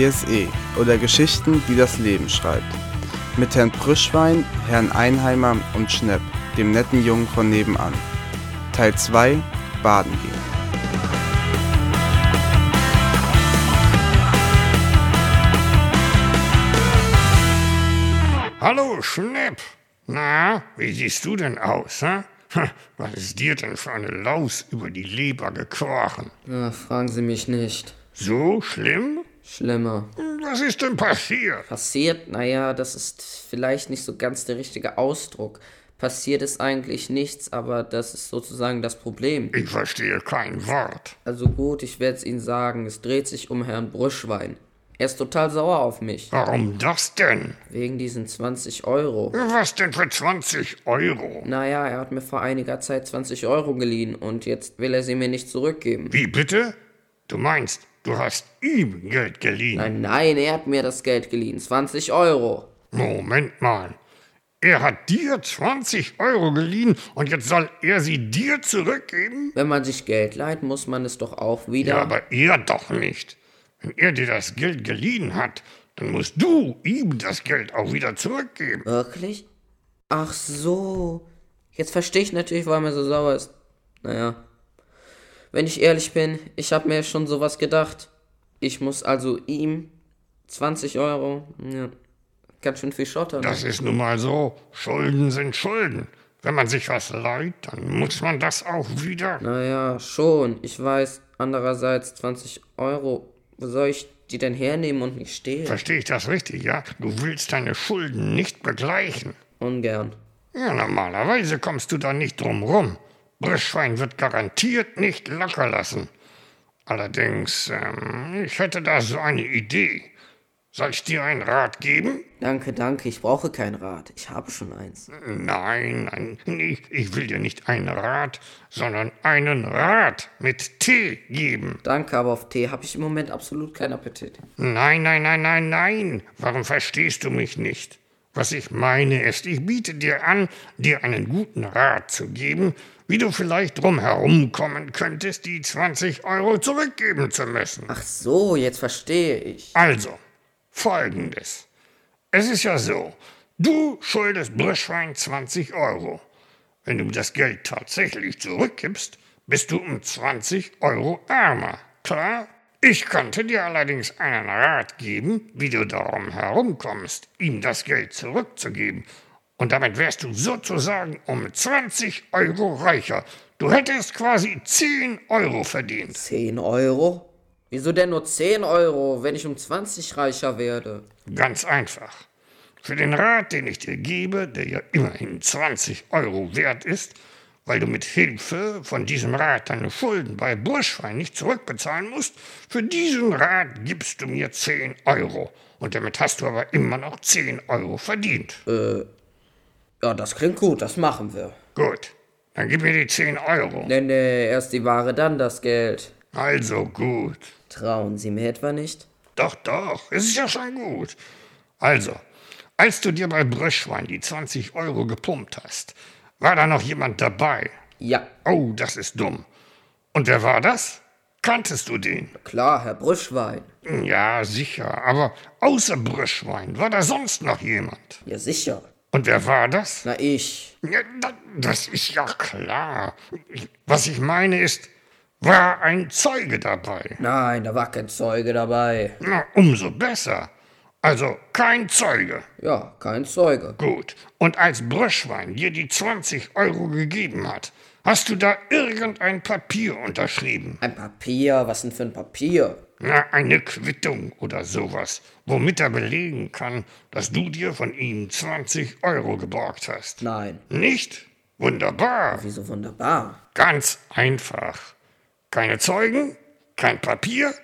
BSE oder Geschichten, die das Leben schreibt. Mit Herrn Brüschwein, Herrn Einheimer und Schnepp, dem netten Jungen von nebenan. Teil 2 Baden gehen. Hallo, Schnepp. Na, wie siehst du denn aus, hä? Was ist dir denn für eine Laus über die Leber gekrochen? Ja, fragen Sie mich nicht. So schlimm? Schlimmer. Was ist denn passiert? Passiert? Naja, das ist vielleicht nicht so ganz der richtige Ausdruck. Passiert ist eigentlich nichts, aber das ist sozusagen das Problem. Ich verstehe kein Wort. Also gut, ich werde es Ihnen sagen. Es dreht sich um Herrn Brüschwein. Er ist total sauer auf mich. Warum das denn? Wegen diesen 20 Euro. Was denn für 20 Euro? Naja, er hat mir vor einiger Zeit 20 Euro geliehen und jetzt will er sie mir nicht zurückgeben. Wie bitte? Du meinst, du hast ihm Geld geliehen? Nein, nein, er hat mir das Geld geliehen. 20 Euro. Moment mal. Er hat dir 20 Euro geliehen und jetzt soll er sie dir zurückgeben? Wenn man sich Geld leiht, muss man es doch auch wieder. Ja, aber er doch nicht. Wenn er dir das Geld geliehen hat, dann musst du ihm das Geld auch wieder zurückgeben. Wirklich? Ach so. Jetzt verstehe ich natürlich, warum er so sauer ist. Naja. Wenn ich ehrlich bin, ich habe mir schon sowas gedacht. Ich muss also ihm 20 Euro. Ja. Ganz schön viel Schotter. Das ist nun mal so. Schulden sind Schulden. Wenn man sich was leiht, dann muss man das auch wieder. Naja, schon. Ich weiß. Andererseits 20 Euro. Wo soll ich die denn hernehmen und nicht stehlen? Verstehe ich das richtig, ja? Du willst deine Schulden nicht begleichen. Ungern. Ja, normalerweise kommst du da nicht drum rum. Brüschwein wird garantiert nicht locker lassen. Allerdings, ähm, ich hätte da so eine Idee. Soll ich dir einen Rat geben? Danke, danke. Ich brauche keinen Rat. Ich habe schon eins. Nein, nein, ich, ich will dir nicht einen Rat, sondern einen Rat mit Tee geben. Danke, aber auf Tee habe ich im Moment absolut keinen Appetit. Nein, nein, nein, nein, nein. Warum verstehst du mich nicht? Was ich meine ist, ich biete dir an, dir einen guten Rat zu geben, wie du vielleicht drum herumkommen könntest, die 20 Euro zurückgeben zu müssen. Ach so, jetzt verstehe ich. Also, folgendes. Es ist ja so, du schuldest Brüschwein 20 Euro. Wenn du das Geld tatsächlich zurückgibst, bist du um 20 Euro ärmer. Klar? Ich könnte dir allerdings einen Rat geben, wie du darum herumkommst, ihm das Geld zurückzugeben. Und damit wärst du sozusagen um 20 Euro reicher. Du hättest quasi 10 Euro verdient. 10 Euro? Wieso denn nur 10 Euro, wenn ich um 20 reicher werde? Ganz einfach. Für den Rat, den ich dir gebe, der ja immerhin 20 Euro wert ist, weil du mit Hilfe von diesem Rat deine Schulden bei Burschwein nicht zurückbezahlen musst, für diesen Rat gibst du mir 10 Euro. Und damit hast du aber immer noch 10 Euro verdient. Äh, ja, das klingt gut, das machen wir. Gut, dann gib mir die 10 Euro. Nee, nee, erst die Ware, dann das Geld. Also gut. Trauen Sie mir etwa nicht? Doch, doch, es ist ja schon gut. Also, als du dir bei Bröschwein die 20 Euro gepumpt hast, war da noch jemand dabei? Ja. Oh, das ist dumm. Und wer war das? Kanntest du den? Klar, Herr Brüschwein. Ja, sicher. Aber außer Brüschwein war da sonst noch jemand? Ja, sicher. Und wer war das? Na, ich. Ja, das ist ja klar. Was ich meine ist, war ein Zeuge dabei? Nein, da war kein Zeuge dabei. Na, umso besser. Also kein Zeuge. Ja, kein Zeuge. Gut. Und als Bröschwein dir die 20 Euro gegeben hat, hast du da irgendein Papier unterschrieben? Ein Papier? Was denn für ein Papier? Na, eine Quittung oder sowas, womit er belegen kann, dass du dir von ihm 20 Euro geborgt hast. Nein. Nicht? Wunderbar. Wieso wunderbar? Ganz einfach. Keine Zeugen, kein Papier,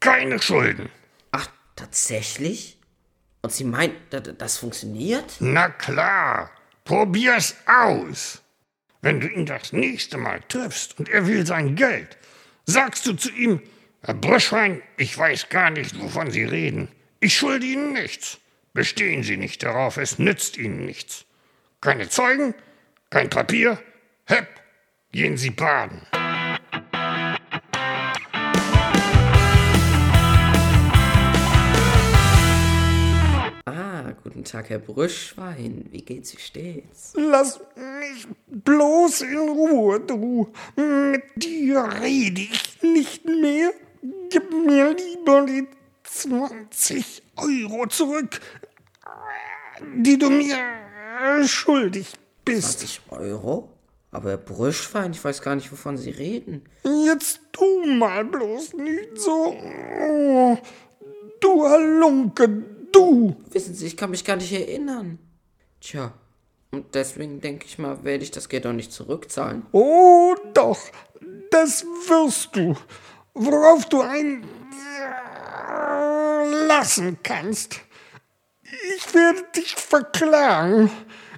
keine Schulden. Ach, tatsächlich? Und Sie meinen, das funktioniert? Na klar, probier's aus. Wenn du ihn das nächste Mal triffst und er will sein Geld, sagst du zu ihm, Herr Bröschwein, ich weiß gar nicht, wovon Sie reden. Ich schulde Ihnen nichts. Bestehen Sie nicht darauf, es nützt Ihnen nichts. Keine Zeugen, kein Papier, hepp, gehen Sie baden. Guten Tag, Herr Brüschwein. Wie geht's, wie steht's? Lass mich bloß in Ruhe, du. Mit dir rede ich nicht mehr. Gib mir lieber die 20 Euro zurück, die du mir schuldig bist. 20 Euro? Aber Herr Brüschwein, ich weiß gar nicht, wovon Sie reden. Jetzt tu mal bloß nicht so. Oh, du Halunke, Wissen Sie, ich kann mich gar nicht erinnern. Tja, und deswegen denke ich mal, werde ich das Geld auch nicht zurückzahlen. Oh, doch, das wirst du. Worauf du ein lassen kannst. Ich werde dich verklagen.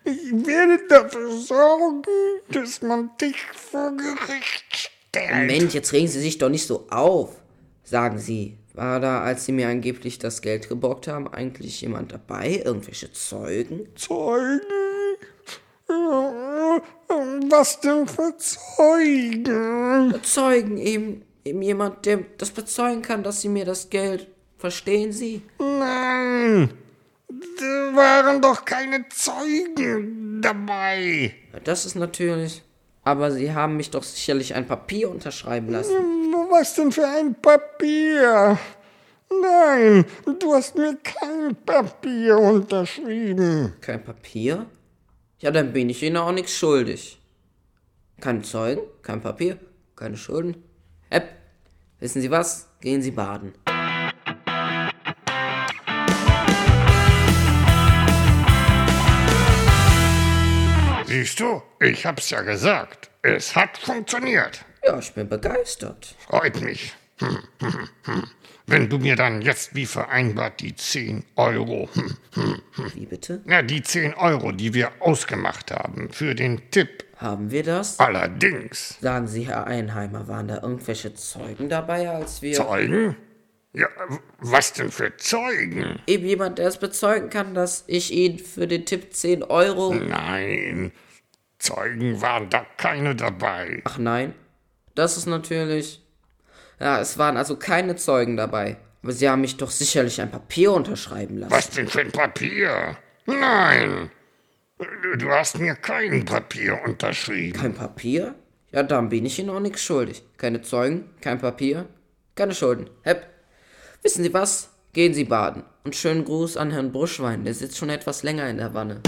Ich werde dafür sorgen, dass man dich vor Gericht stellt. Moment, jetzt regen Sie sich doch nicht so auf. Sagen Sie, war da, als Sie mir angeblich das Geld geborgt haben, eigentlich jemand dabei? Irgendwelche Zeugen? Zeugen? Was denn für Zeugen? Zeugen, eben, eben jemand, der das bezeugen kann, dass Sie mir das Geld. Verstehen Sie? Nein, da waren doch keine Zeugen dabei. Das ist natürlich. Aber Sie haben mich doch sicherlich ein Papier unterschreiben lassen. Was denn für ein Papier? Nein, du hast mir kein Papier unterschrieben. Kein Papier? Ja, dann bin ich Ihnen auch nichts schuldig. Keine Zeugen, kein Papier, keine Schulden. Hepp, wissen Sie was? Gehen Sie baden. Siehst du, ich hab's ja gesagt. Es hat funktioniert. Ja, ich bin begeistert. Freut mich. Hm, hm, hm. Wenn du mir dann jetzt wie vereinbart die 10 Euro. Wie bitte? na die 10 Euro, die wir ausgemacht haben für den Tipp. Haben wir das? Allerdings, Sagen Sie, Herr Einheimer, waren da irgendwelche Zeugen dabei, als wir. Zeugen? Ja, was denn für Zeugen? Eben jemand, der es bezeugen kann, dass ich Ihnen für den Tipp 10 Euro. Nein, Zeugen waren da keine dabei. Ach nein, das ist natürlich. Ja, es waren also keine Zeugen dabei. Aber Sie haben mich doch sicherlich ein Papier unterschreiben lassen. Was denn für ein Papier? Nein, du hast mir kein Papier unterschrieben. Kein Papier? Ja, dann bin ich Ihnen auch nichts schuldig. Keine Zeugen, kein Papier, keine Schulden. Hepp, wissen Sie was? Gehen Sie baden. Und schönen Gruß an Herrn Bruschwein, der sitzt schon etwas länger in der Wanne.